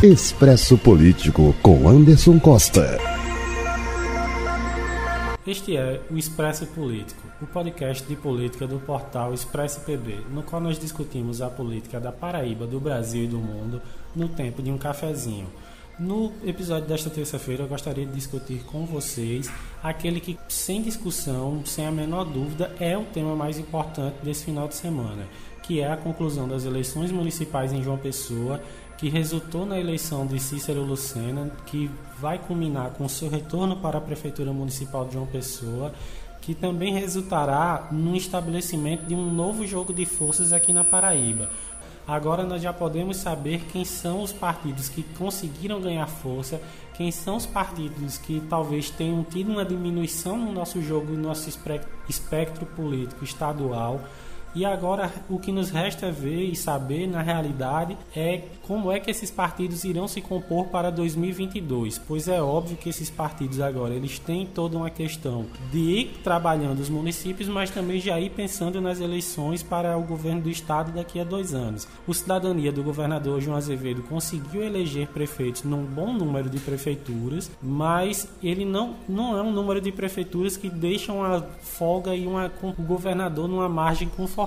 Expresso Político com Anderson Costa. Este é o Expresso Político, o podcast de política do portal Expresso PB, no qual nós discutimos a política da Paraíba, do Brasil e do mundo no tempo de um cafezinho. No episódio desta terça-feira, eu gostaria de discutir com vocês aquele que, sem discussão, sem a menor dúvida, é o tema mais importante desse final de semana, que é a conclusão das eleições municipais em João Pessoa, que resultou na eleição de Cícero Lucena, que vai culminar com seu retorno para a Prefeitura Municipal de João Pessoa, que também resultará no estabelecimento de um novo jogo de forças aqui na Paraíba. Agora nós já podemos saber quem são os partidos que conseguiram ganhar força, quem são os partidos que talvez tenham tido uma diminuição no nosso jogo, no nosso espectro político estadual. E agora o que nos resta ver e saber na realidade é como é que esses partidos irão se compor para 2022, pois é óbvio que esses partidos agora eles têm toda uma questão de ir trabalhando os municípios, mas também já ir pensando nas eleições para o governo do estado daqui a dois anos. O cidadania do governador João Azevedo conseguiu eleger prefeitos num bom número de prefeituras, mas ele não, não é um número de prefeituras que deixam a folga e uma, o governador numa margem confortável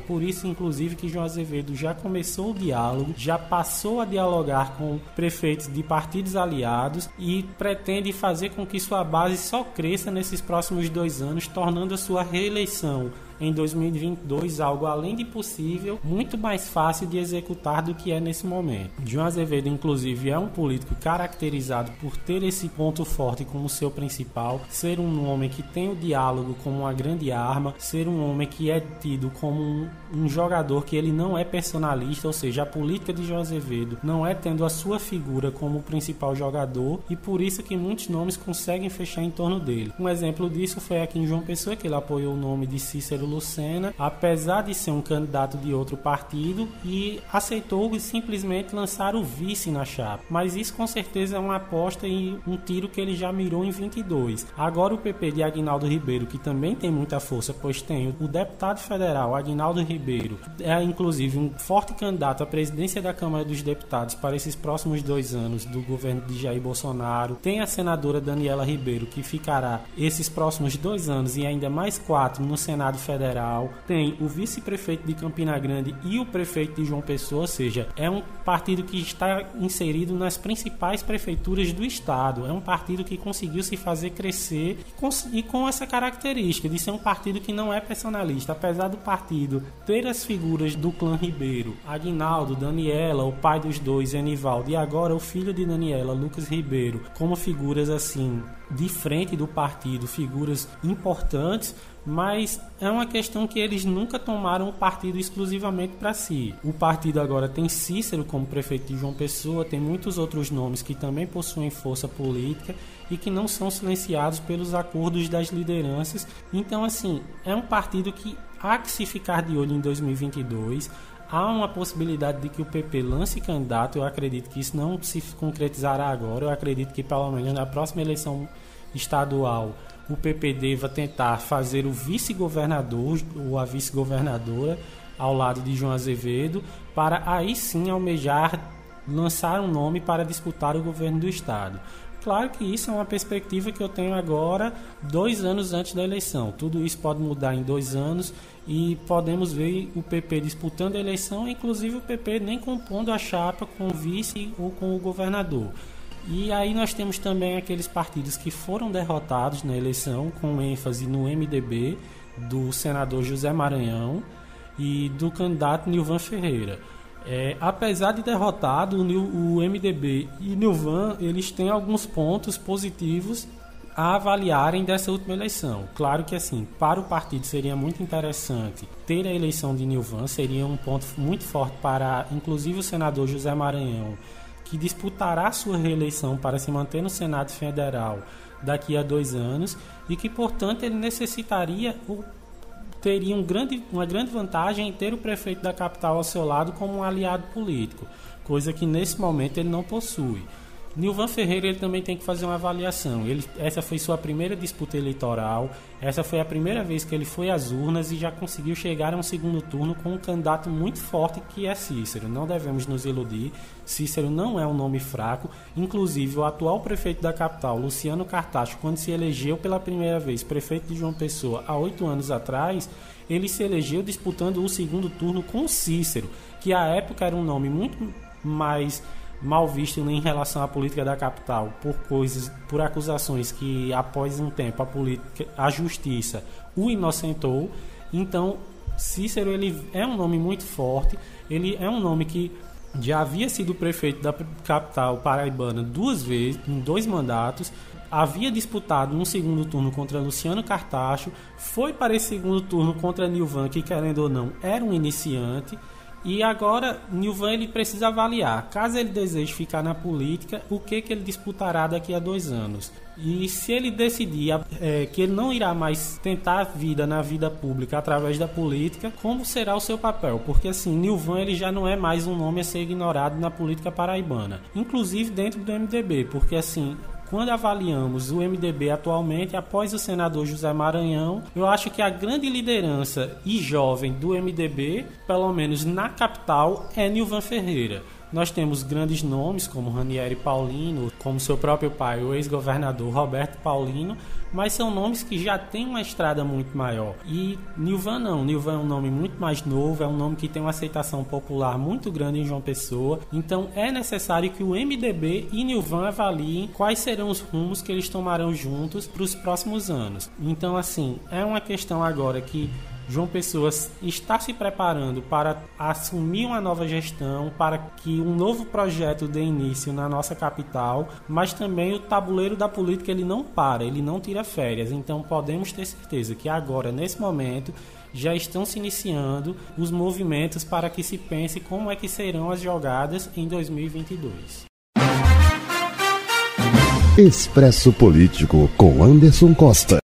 Por isso, inclusive, que João Azevedo já começou o diálogo, já passou a dialogar com prefeitos de partidos aliados e pretende fazer com que sua base só cresça nesses próximos dois anos, tornando a sua reeleição em 2022 algo além de possível, muito mais fácil de executar do que é nesse momento. João Azevedo, inclusive, é um político caracterizado por ter esse ponto forte como seu principal, ser um homem que tem o diálogo como uma grande arma, ser um homem que é tido como um, um jogador que ele não é personalista, ou seja, a política de João Azevedo não é tendo a sua figura como o principal jogador e por isso que muitos nomes conseguem fechar em torno dele. Um exemplo disso foi aqui em João Pessoa, que ele apoiou o nome de Cícero Lucena, apesar de ser um candidato de outro partido, e aceitou simplesmente lançar o vice na chapa. Mas isso com certeza é uma aposta e um tiro que ele já mirou em 22. Agora o PP de Aguinaldo Ribeiro, que também tem muita força, pois tem o deputado federal Aguinaldo Ribeiro, é inclusive um forte candidato à presidência da Câmara dos Deputados para esses próximos dois anos do governo de Jair Bolsonaro. Tem a senadora Daniela Ribeiro, que ficará esses próximos dois anos e ainda mais quatro no Senado Federal Federal, tem o vice-prefeito de Campina Grande e o prefeito de João Pessoa, ou seja, é um partido que está inserido nas principais prefeituras do estado. É um partido que conseguiu se fazer crescer e com essa característica de ser um partido que não é personalista, apesar do partido ter as figuras do clã Ribeiro, Aguinaldo, Daniela, o pai dos dois, Anivaldo, e agora o filho de Daniela, Lucas Ribeiro, como figuras assim de frente do partido, figuras importantes, mas é uma questão que eles nunca tomaram o partido exclusivamente para si. O partido agora tem Cícero como prefeito de João Pessoa, tem muitos outros nomes que também possuem força política e que não são silenciados pelos acordos das lideranças. Então, assim, é um partido que há que se ficar de olho em 2022 há uma possibilidade de que o PP lance candidato. Eu acredito que isso não se concretizará agora. Eu acredito que, pelo menos na próxima eleição estadual, o PP deva tentar fazer o vice-governador ou a vice-governadora ao lado de João Azevedo, para aí sim almejar lançar um nome para disputar o governo do estado. Claro que isso é uma perspectiva que eu tenho agora, dois anos antes da eleição. Tudo isso pode mudar em dois anos e podemos ver o PP disputando a eleição, inclusive o PP nem compondo a chapa com o vice ou com o governador. E aí nós temos também aqueles partidos que foram derrotados na eleição, com ênfase no MDB, do senador José Maranhão e do candidato Nilvan Ferreira. É, apesar de derrotado, o, MDB e Nilvan eles têm alguns pontos positivos a avaliarem dessa última eleição. Claro que assim, para o partido seria muito interessante ter a eleição de Nilvan, seria um ponto muito forte para inclusive o senador José Maranhão, que disputará sua reeleição para se manter no Senado Federal daqui a dois anos e que, portanto, ele necessitaria teria um grande, uma grande vantagem em ter o prefeito da capital ao seu lado como um aliado político, coisa que nesse momento ele não possui. Nilvan Ferreira ele também tem que fazer uma avaliação. Ele, essa foi sua primeira disputa eleitoral, essa foi a primeira vez que ele foi às urnas e já conseguiu chegar a um segundo turno com um candidato muito forte que é Cícero. Não devemos nos iludir, Cícero não é um nome fraco. Inclusive, o atual prefeito da capital, Luciano Cartacho, quando se elegeu pela primeira vez prefeito de João Pessoa há oito anos atrás, ele se elegeu disputando o segundo turno com Cícero, que à época era um nome muito mais mal visto em relação à política da capital por coisas, por acusações que após um tempo a política, a justiça o inocentou. Então, Cícero ele é um nome muito forte, ele é um nome que já havia sido prefeito da capital paraibana duas vezes, em dois mandatos, havia disputado um segundo turno contra Luciano Cartacho, foi para esse segundo turno contra Nilvan, que querendo ou não era um iniciante, e agora, Nilvan ele precisa avaliar, caso ele deseje ficar na política, o que, que ele disputará daqui a dois anos. E se ele decidir é, que ele não irá mais tentar a vida na vida pública através da política, como será o seu papel? Porque assim, Nilvan ele já não é mais um nome a ser ignorado na política paraibana, inclusive dentro do MDB, porque assim, quando avaliamos o MDB atualmente, após o senador José Maranhão, eu acho que a grande liderança e jovem do MDB, pelo menos na capital, é Nilvan Ferreira. Nós temos grandes nomes como Ranieri Paulino, como seu próprio pai, o ex-governador Roberto Paulino, mas são nomes que já têm uma estrada muito maior. E Nilvan não, Nilvan é um nome muito mais novo, é um nome que tem uma aceitação popular muito grande em João Pessoa. Então é necessário que o MDB e Nilvan avaliem quais serão os rumos que eles tomarão juntos para os próximos anos. Então assim, é uma questão agora que João Pessoa está se preparando para assumir uma nova gestão, para que um novo projeto dê início na nossa capital, mas também o tabuleiro da política ele não para, ele não tira férias. Então podemos ter certeza que agora, nesse momento, já estão se iniciando os movimentos para que se pense como é que serão as jogadas em 2022. Expresso Político com Anderson Costa.